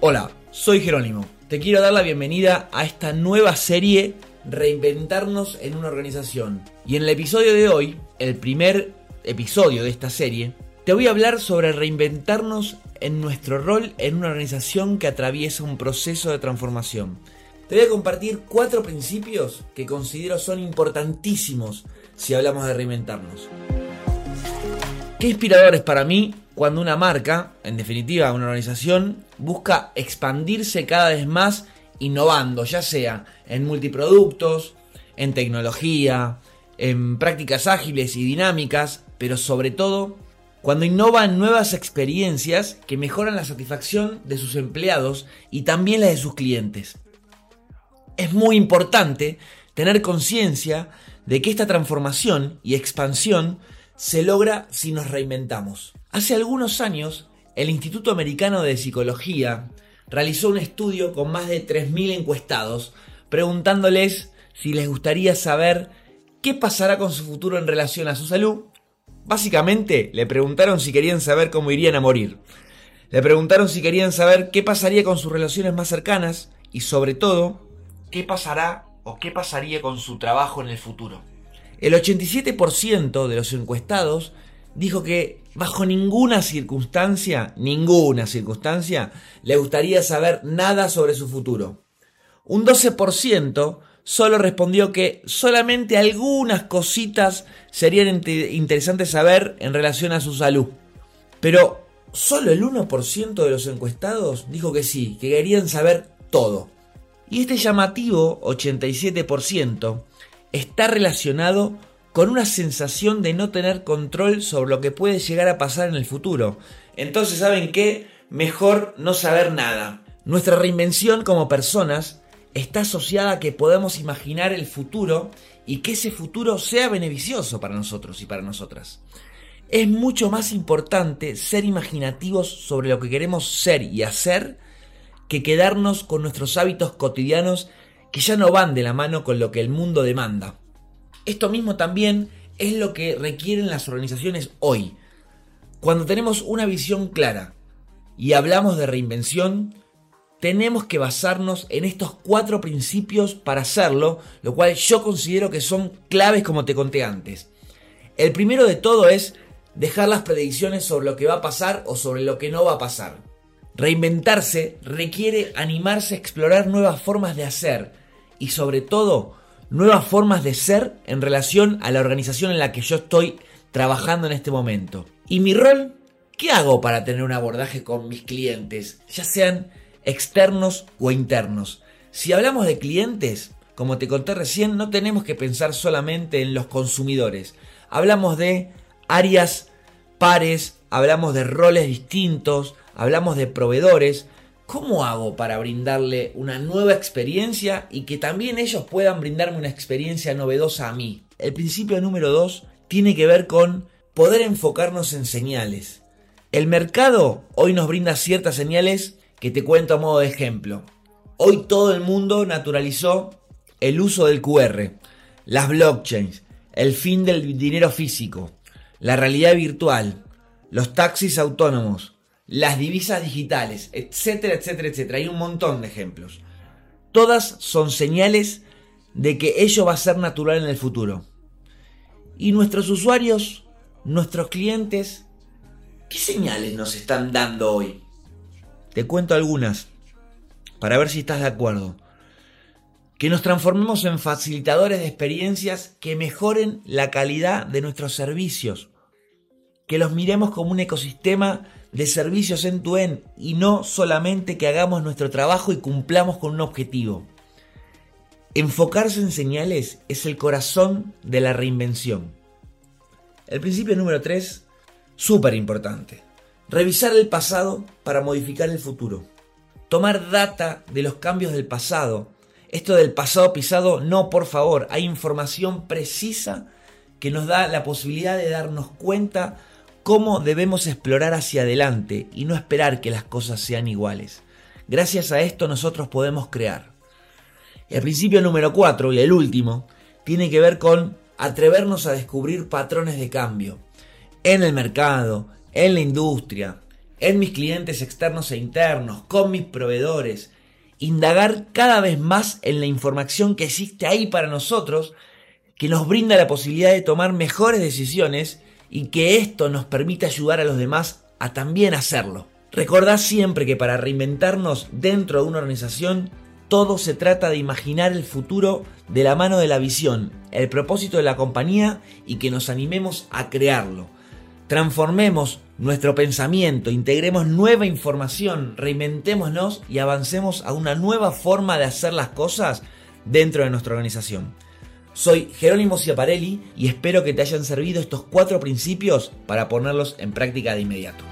Hola, soy Jerónimo. Te quiero dar la bienvenida a esta nueva serie Reinventarnos en una organización. Y en el episodio de hoy, el primer episodio de esta serie, te voy a hablar sobre reinventarnos en nuestro rol en una organización que atraviesa un proceso de transformación. Te voy a compartir cuatro principios que considero son importantísimos si hablamos de reinventarnos. Qué inspirador es para mí cuando una marca, en definitiva una organización, busca expandirse cada vez más innovando, ya sea en multiproductos, en tecnología, en prácticas ágiles y dinámicas, pero sobre todo cuando innova en nuevas experiencias que mejoran la satisfacción de sus empleados y también la de sus clientes. Es muy importante tener conciencia de que esta transformación y expansión se logra si nos reinventamos. Hace algunos años, el Instituto Americano de Psicología realizó un estudio con más de 3.000 encuestados, preguntándoles si les gustaría saber qué pasará con su futuro en relación a su salud. Básicamente, le preguntaron si querían saber cómo irían a morir. Le preguntaron si querían saber qué pasaría con sus relaciones más cercanas y sobre todo, qué pasará o qué pasaría con su trabajo en el futuro. El 87% de los encuestados dijo que bajo ninguna circunstancia, ninguna circunstancia, le gustaría saber nada sobre su futuro. Un 12% solo respondió que solamente algunas cositas serían interesantes saber en relación a su salud. Pero solo el 1% de los encuestados dijo que sí, que querían saber todo. Y este llamativo 87% está relacionado con una sensación de no tener control sobre lo que puede llegar a pasar en el futuro. Entonces, ¿saben qué? Mejor no saber nada. Nuestra reinvención como personas está asociada a que podemos imaginar el futuro y que ese futuro sea beneficioso para nosotros y para nosotras. Es mucho más importante ser imaginativos sobre lo que queremos ser y hacer que quedarnos con nuestros hábitos cotidianos que ya no van de la mano con lo que el mundo demanda. Esto mismo también es lo que requieren las organizaciones hoy. Cuando tenemos una visión clara y hablamos de reinvención, tenemos que basarnos en estos cuatro principios para hacerlo, lo cual yo considero que son claves como te conté antes. El primero de todo es dejar las predicciones sobre lo que va a pasar o sobre lo que no va a pasar. Reinventarse requiere animarse a explorar nuevas formas de hacer y sobre todo nuevas formas de ser en relación a la organización en la que yo estoy trabajando en este momento. ¿Y mi rol? ¿Qué hago para tener un abordaje con mis clientes, ya sean externos o internos? Si hablamos de clientes, como te conté recién, no tenemos que pensar solamente en los consumidores. Hablamos de áreas pares, hablamos de roles distintos, hablamos de proveedores, ¿Cómo hago para brindarle una nueva experiencia y que también ellos puedan brindarme una experiencia novedosa a mí? El principio número dos tiene que ver con poder enfocarnos en señales. El mercado hoy nos brinda ciertas señales que te cuento a modo de ejemplo. Hoy todo el mundo naturalizó el uso del QR, las blockchains, el fin del dinero físico, la realidad virtual, los taxis autónomos, las divisas digitales, etcétera, etcétera, etcétera. Hay un montón de ejemplos. Todas son señales de que ello va a ser natural en el futuro. Y nuestros usuarios, nuestros clientes, ¿qué señales nos están dando hoy? Te cuento algunas, para ver si estás de acuerdo. Que nos transformemos en facilitadores de experiencias que mejoren la calidad de nuestros servicios. Que los miremos como un ecosistema de servicios en tu en y no solamente que hagamos nuestro trabajo y cumplamos con un objetivo. Enfocarse en señales es el corazón de la reinvención. El principio número 3, súper importante. Revisar el pasado para modificar el futuro. Tomar data de los cambios del pasado. Esto del pasado pisado, no, por favor. Hay información precisa que nos da la posibilidad de darnos cuenta cómo debemos explorar hacia adelante y no esperar que las cosas sean iguales. Gracias a esto nosotros podemos crear. El principio número 4 y el último tiene que ver con atrevernos a descubrir patrones de cambio en el mercado, en la industria, en mis clientes externos e internos, con mis proveedores, indagar cada vez más en la información que existe ahí para nosotros, que nos brinda la posibilidad de tomar mejores decisiones y que esto nos permite ayudar a los demás a también hacerlo. Recordad siempre que para reinventarnos dentro de una organización, todo se trata de imaginar el futuro de la mano de la visión, el propósito de la compañía y que nos animemos a crearlo. Transformemos nuestro pensamiento, integremos nueva información, reinventémonos y avancemos a una nueva forma de hacer las cosas dentro de nuestra organización. Soy Jerónimo Ciaparelli y espero que te hayan servido estos cuatro principios para ponerlos en práctica de inmediato.